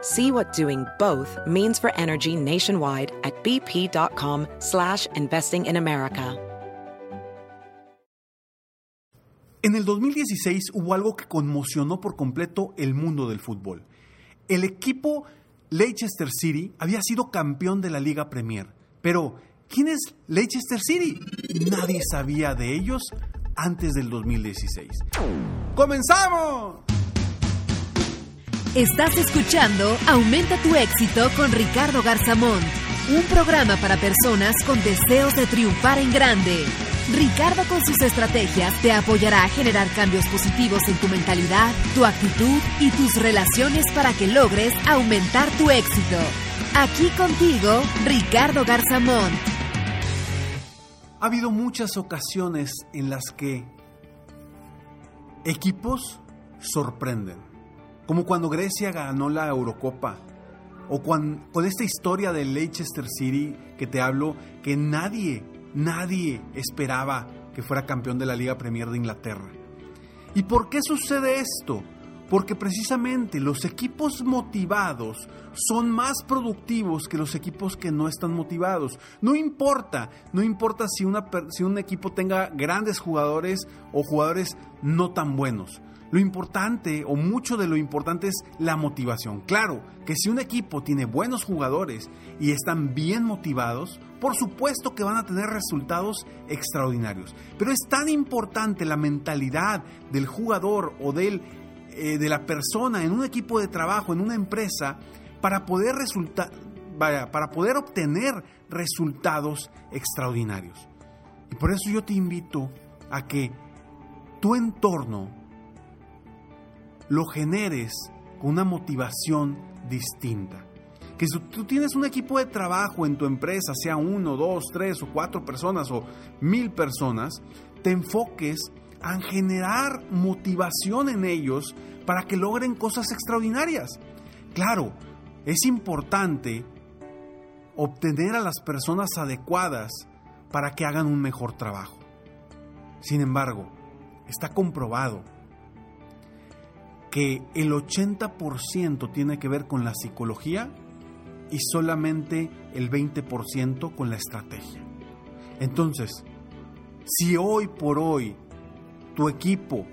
See what doing both means for energy nationwide at bp.com slash investing in America. En el 2016 hubo algo que conmocionó por completo el mundo del fútbol. El equipo Leicester City había sido campeón de la Liga Premier, pero ¿quién es Leicester City? Nadie sabía de ellos antes del 2016. ¡Comenzamos! Estás escuchando Aumenta tu éxito con Ricardo Garzamont, un programa para personas con deseos de triunfar en grande. Ricardo con sus estrategias te apoyará a generar cambios positivos en tu mentalidad, tu actitud y tus relaciones para que logres aumentar tu éxito. Aquí contigo, Ricardo Garzamont. Ha habido muchas ocasiones en las que equipos sorprenden, como cuando Grecia ganó la Eurocopa, o con esta historia de Leicester City que te hablo, que nadie, nadie esperaba que fuera campeón de la Liga Premier de Inglaterra. ¿Y por qué sucede esto? Porque precisamente los equipos motivados son más productivos que los equipos que no están motivados. No importa, no importa si, si un equipo tenga grandes jugadores o jugadores no tan buenos. Lo importante o mucho de lo importante es la motivación. Claro que si un equipo tiene buenos jugadores y están bien motivados, por supuesto que van a tener resultados extraordinarios. Pero es tan importante la mentalidad del jugador o del, eh, de la persona en un equipo de trabajo, en una empresa, para poder, vaya, para poder obtener resultados extraordinarios. Y por eso yo te invito a que tu entorno lo generes con una motivación distinta. Que si tú tienes un equipo de trabajo en tu empresa, sea uno, dos, tres o cuatro personas o mil personas, te enfoques a generar motivación en ellos para que logren cosas extraordinarias. Claro, es importante obtener a las personas adecuadas para que hagan un mejor trabajo. Sin embargo, está comprobado que el 80% tiene que ver con la psicología y solamente el 20% con la estrategia. Entonces, si hoy por hoy tu equipo,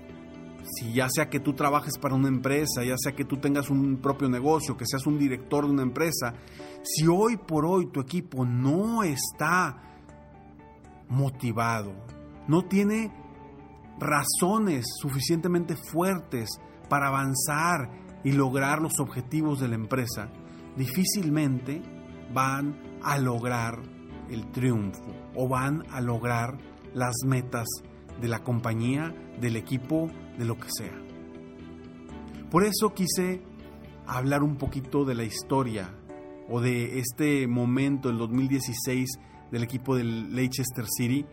si ya sea que tú trabajes para una empresa, ya sea que tú tengas un propio negocio, que seas un director de una empresa, si hoy por hoy tu equipo no está motivado, no tiene razones suficientemente fuertes para avanzar y lograr los objetivos de la empresa, difícilmente van a lograr el triunfo o van a lograr las metas de la compañía, del equipo, de lo que sea. Por eso quise hablar un poquito de la historia o de este momento, el 2016, del equipo del Leicester City,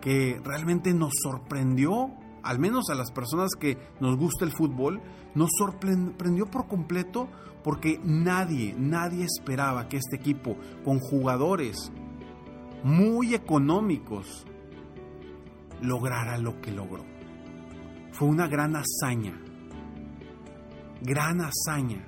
que realmente nos sorprendió al menos a las personas que nos gusta el fútbol, nos sorprendió por completo porque nadie, nadie esperaba que este equipo, con jugadores muy económicos, lograra lo que logró. Fue una gran hazaña, gran hazaña.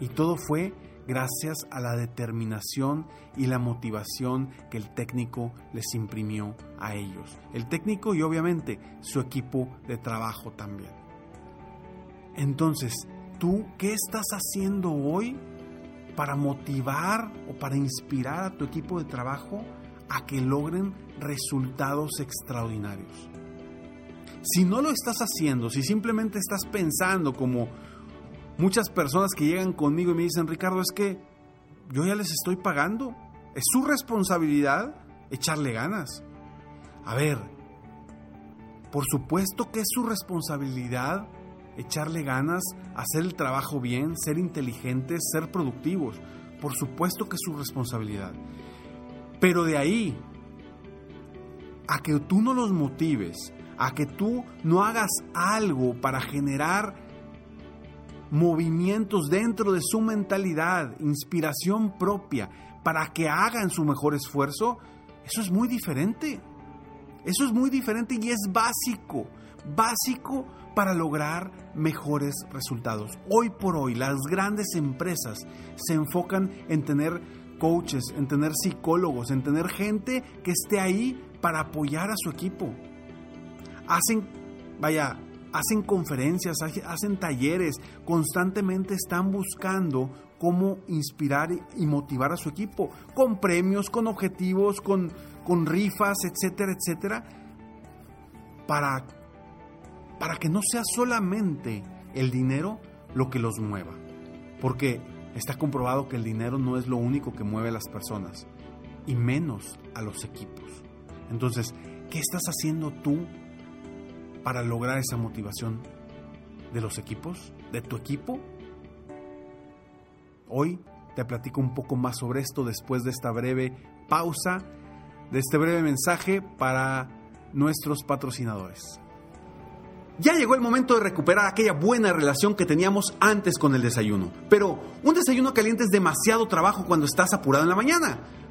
Y todo fue gracias a la determinación y la motivación que el técnico les imprimió a ellos. El técnico y obviamente su equipo de trabajo también. Entonces, ¿tú qué estás haciendo hoy para motivar o para inspirar a tu equipo de trabajo a que logren resultados extraordinarios. Si no lo estás haciendo, si simplemente estás pensando como muchas personas que llegan conmigo y me dicen, Ricardo, es que yo ya les estoy pagando, es su responsabilidad echarle ganas. A ver, por supuesto que es su responsabilidad echarle ganas, hacer el trabajo bien, ser inteligentes, ser productivos. Por supuesto que es su responsabilidad. Pero de ahí a que tú no los motives, a que tú no hagas algo para generar movimientos dentro de su mentalidad, inspiración propia, para que hagan su mejor esfuerzo, eso es muy diferente. Eso es muy diferente y es básico, básico para lograr mejores resultados. Hoy por hoy las grandes empresas se enfocan en tener coaches, en tener psicólogos, en tener gente que esté ahí para apoyar a su equipo. Hacen, vaya, hacen conferencias, hacen talleres, constantemente están buscando cómo inspirar y motivar a su equipo, con premios, con objetivos, con, con rifas, etcétera, etcétera, para, para que no sea solamente el dinero lo que los mueva. Porque está comprobado que el dinero no es lo único que mueve a las personas, y menos a los equipos. Entonces, ¿qué estás haciendo tú para lograr esa motivación de los equipos, de tu equipo? Hoy te platico un poco más sobre esto después de esta breve pausa, de este breve mensaje para nuestros patrocinadores. Ya llegó el momento de recuperar aquella buena relación que teníamos antes con el desayuno. Pero un desayuno caliente es demasiado trabajo cuando estás apurado en la mañana.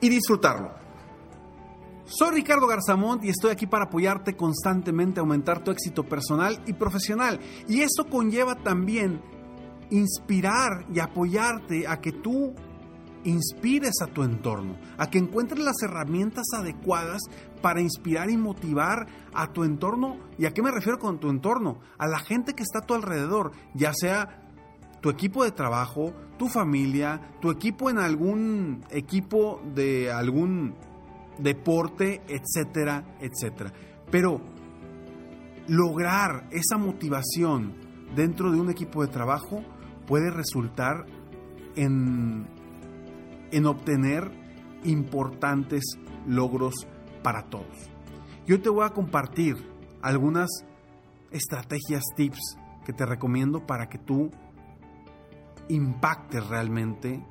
y disfrutarlo. Soy Ricardo Garzamont y estoy aquí para apoyarte constantemente a aumentar tu éxito personal y profesional. Y eso conlleva también inspirar y apoyarte a que tú inspires a tu entorno, a que encuentres las herramientas adecuadas para inspirar y motivar a tu entorno. ¿Y a qué me refiero con tu entorno? A la gente que está a tu alrededor, ya sea tu equipo de trabajo, tu familia, tu equipo en algún equipo de algún deporte, etcétera, etcétera. Pero lograr esa motivación dentro de un equipo de trabajo puede resultar en, en obtener importantes logros para todos. Yo te voy a compartir algunas estrategias, tips que te recomiendo para que tú impacte realmente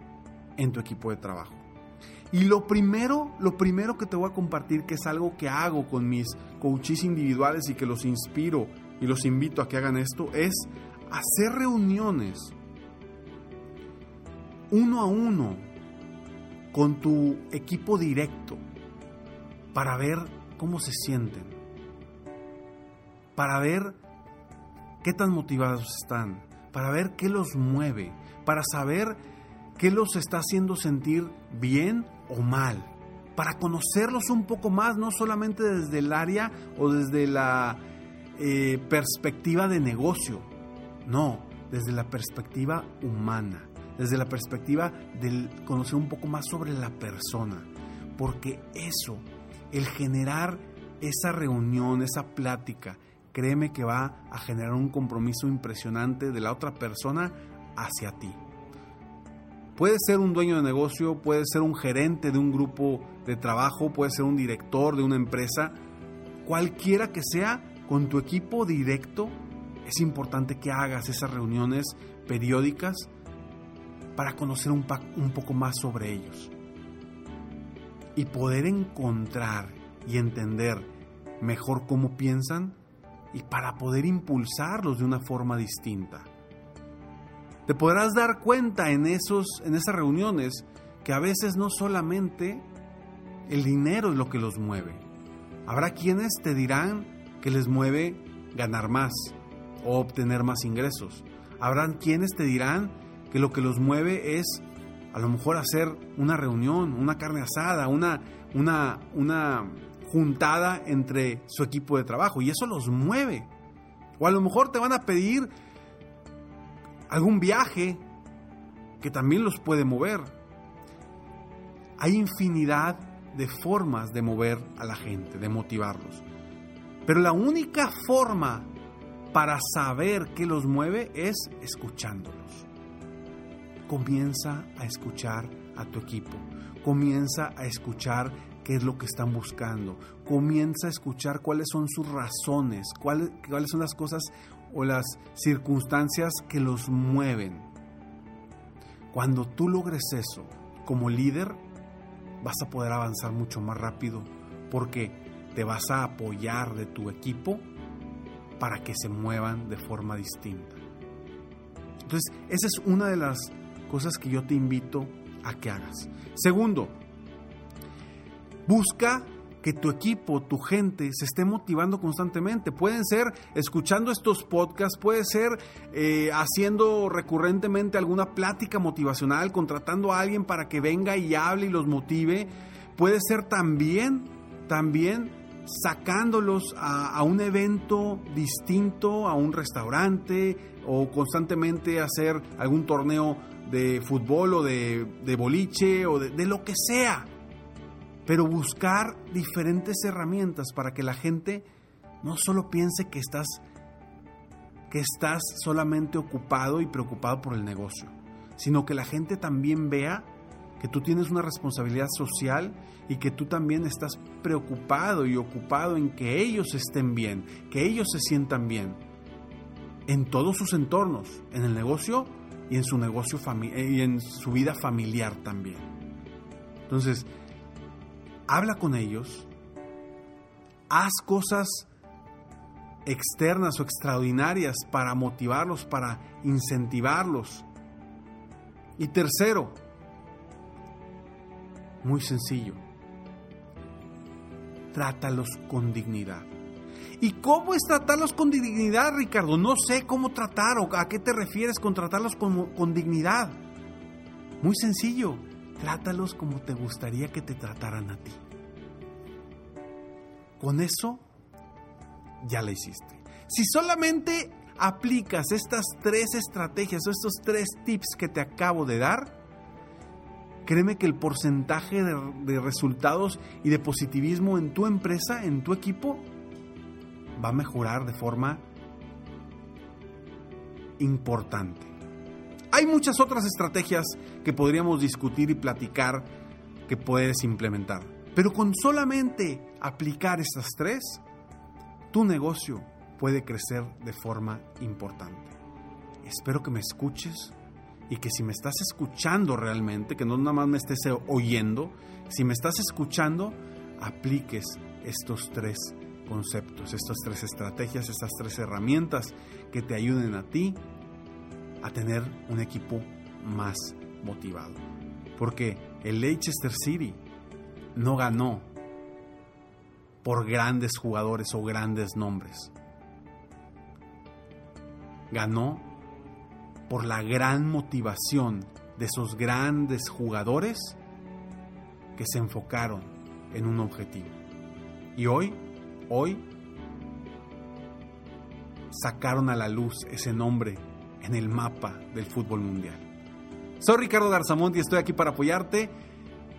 en tu equipo de trabajo. Y lo primero, lo primero que te voy a compartir, que es algo que hago con mis coaches individuales y que los inspiro y los invito a que hagan esto, es hacer reuniones uno a uno con tu equipo directo para ver cómo se sienten, para ver qué tan motivados están, para ver qué los mueve, para saber qué los está haciendo sentir bien o mal, para conocerlos un poco más, no solamente desde el área o desde la eh, perspectiva de negocio, no, desde la perspectiva humana, desde la perspectiva de conocer un poco más sobre la persona, porque eso, el generar esa reunión, esa plática, créeme que va a generar un compromiso impresionante de la otra persona hacia ti. Puede ser un dueño de negocio, puede ser un gerente de un grupo de trabajo, puede ser un director de una empresa, cualquiera que sea, con tu equipo directo, es importante que hagas esas reuniones periódicas para conocer un, un poco más sobre ellos y poder encontrar y entender mejor cómo piensan y para poder impulsarlos de una forma distinta. Te podrás dar cuenta en, esos, en esas reuniones que a veces no solamente el dinero es lo que los mueve. Habrá quienes te dirán que les mueve ganar más o obtener más ingresos. Habrán quienes te dirán que lo que los mueve es a lo mejor hacer una reunión, una carne asada, una, una, una juntada entre su equipo de trabajo y eso los mueve. O a lo mejor te van a pedir algún viaje que también los puede mover. Hay infinidad de formas de mover a la gente, de motivarlos. Pero la única forma para saber qué los mueve es escuchándolos. Comienza a escuchar a tu equipo. Comienza a escuchar qué es lo que están buscando. Comienza a escuchar cuáles son sus razones, cuáles, cuáles son las cosas o las circunstancias que los mueven. Cuando tú logres eso como líder, vas a poder avanzar mucho más rápido porque te vas a apoyar de tu equipo para que se muevan de forma distinta. Entonces, esa es una de las cosas que yo te invito a que hagas. Segundo, busca que tu equipo, tu gente se esté motivando constantemente. Pueden ser escuchando estos podcasts, puede ser eh, haciendo recurrentemente alguna plática motivacional, contratando a alguien para que venga y hable y los motive. Puede ser también, también sacándolos a, un evento distinto, a un restaurante o constantemente hacer algún torneo de fútbol o de, boliche o de lo que sea pero buscar diferentes herramientas para que la gente no solo piense que estás que estás solamente ocupado y preocupado por el negocio, sino que la gente también vea que tú tienes una responsabilidad social y que tú también estás preocupado y ocupado en que ellos estén bien, que ellos se sientan bien en todos sus entornos, en el negocio y en su negocio y en su vida familiar también. Entonces, habla con ellos, haz cosas externas o extraordinarias para motivarlos, para incentivarlos. Y tercero, muy sencillo, trátalos con dignidad. ¿Y cómo es tratarlos con dignidad, Ricardo? No sé cómo tratar o a qué te refieres con tratarlos con, con dignidad. Muy sencillo, Trátalos como te gustaría que te trataran a ti. Con eso ya la hiciste. Si solamente aplicas estas tres estrategias o estos tres tips que te acabo de dar, créeme que el porcentaje de, de, resultados y de positivismo en tu empresa, en tu equipo, va a mejorar de forma importante. Hay muchas otras estrategias que podríamos discutir y platicar que puedes implementar. Pero con solamente aplicar estas tres, tu negocio puede crecer de forma importante. Espero que me escuches y que si me estás escuchando realmente, que no nada más me estés oyendo, si me estás escuchando, apliques estos tres conceptos, estas tres estrategias, estas tres herramientas que te ayuden a ti a tener un equipo más motivado. Porque el Leicester City no ganó por grandes jugadores o grandes nombres. Ganó por la gran motivación de esos grandes jugadores que se enfocaron en un objetivo. Y hoy, hoy, sacaron a la luz ese nombre en el mapa del fútbol mundial. Soy Ricardo Garzamont y estoy aquí para apoyarte.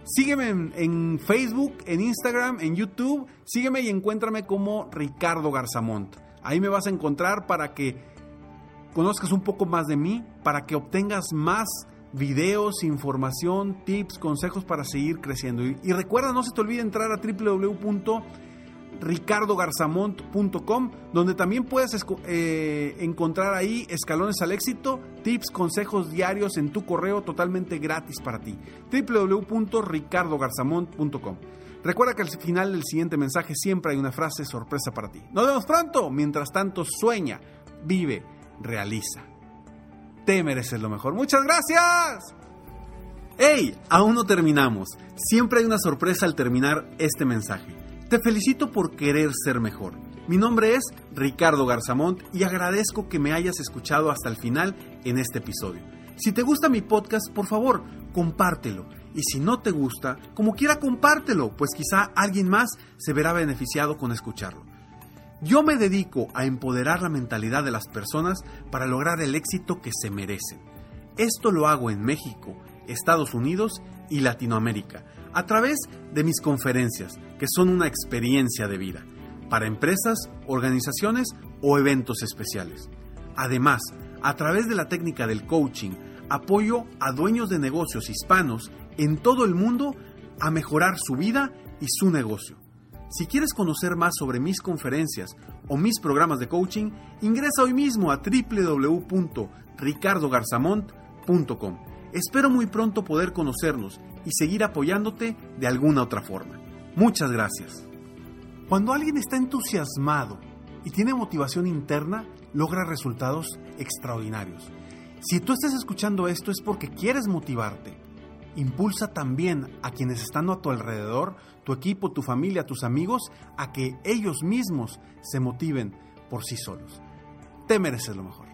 Sígueme en, Facebook, en Instagram, en YouTube. Sígueme y encuéntrame como Ricardo Garzamont. Ahí me vas a encontrar para que conozcas un poco más de mí, para que obtengas más videos, información, tips, consejos para seguir creciendo. Y, y recuerda, no se te olvide entrar a www ricardogarzamont.com, donde también puedes eh, encontrar ahí escalones al éxito, tips, consejos diarios en tu correo totalmente gratis para ti. www.ricardogarzamont.com. Recuerda que al final del siguiente mensaje siempre hay una frase sorpresa para ti. Nos vemos pronto. Mientras tanto, sueña, vive, realiza. Te mereces lo mejor. Muchas gracias. ¡Hey! Aún no terminamos. Siempre hay una sorpresa al terminar este mensaje. Te felicito por querer ser mejor. Mi nombre es Ricardo Garzamont y agradezco que me hayas escuchado hasta el final en este episodio. Si te gusta mi podcast, por favor, compártelo. Y si no te gusta, como quiera compártelo, pues quizá alguien más se verá beneficiado con escucharlo. Yo me dedico a empoderar la mentalidad de las personas para lograr el éxito que se merecen. Esto lo hago en México, Estados Unidos y Latinoamérica, a través de mis conferencias, que son una experiencia de vida, para empresas, organizaciones o eventos especiales. Además, a través de la técnica del coaching, apoyo a dueños de negocios hispanos en todo el mundo a mejorar su vida y su negocio. Si quieres conocer más sobre mis conferencias o mis programas de coaching, ingresa hoy mismo a www.ricardogarzamont.com Espero muy pronto poder conocernos y seguir apoyándote de alguna otra forma. Muchas gracias. Cuando alguien está entusiasmado y tiene motivación interna, logra resultados extraordinarios. Si tú estás escuchando esto es porque quieres motivarte. Impulsa también a quienes están a tu alrededor, tu equipo, tu familia, tus amigos, a que ellos mismos se motiven por sí solos. Te mereces lo mejor.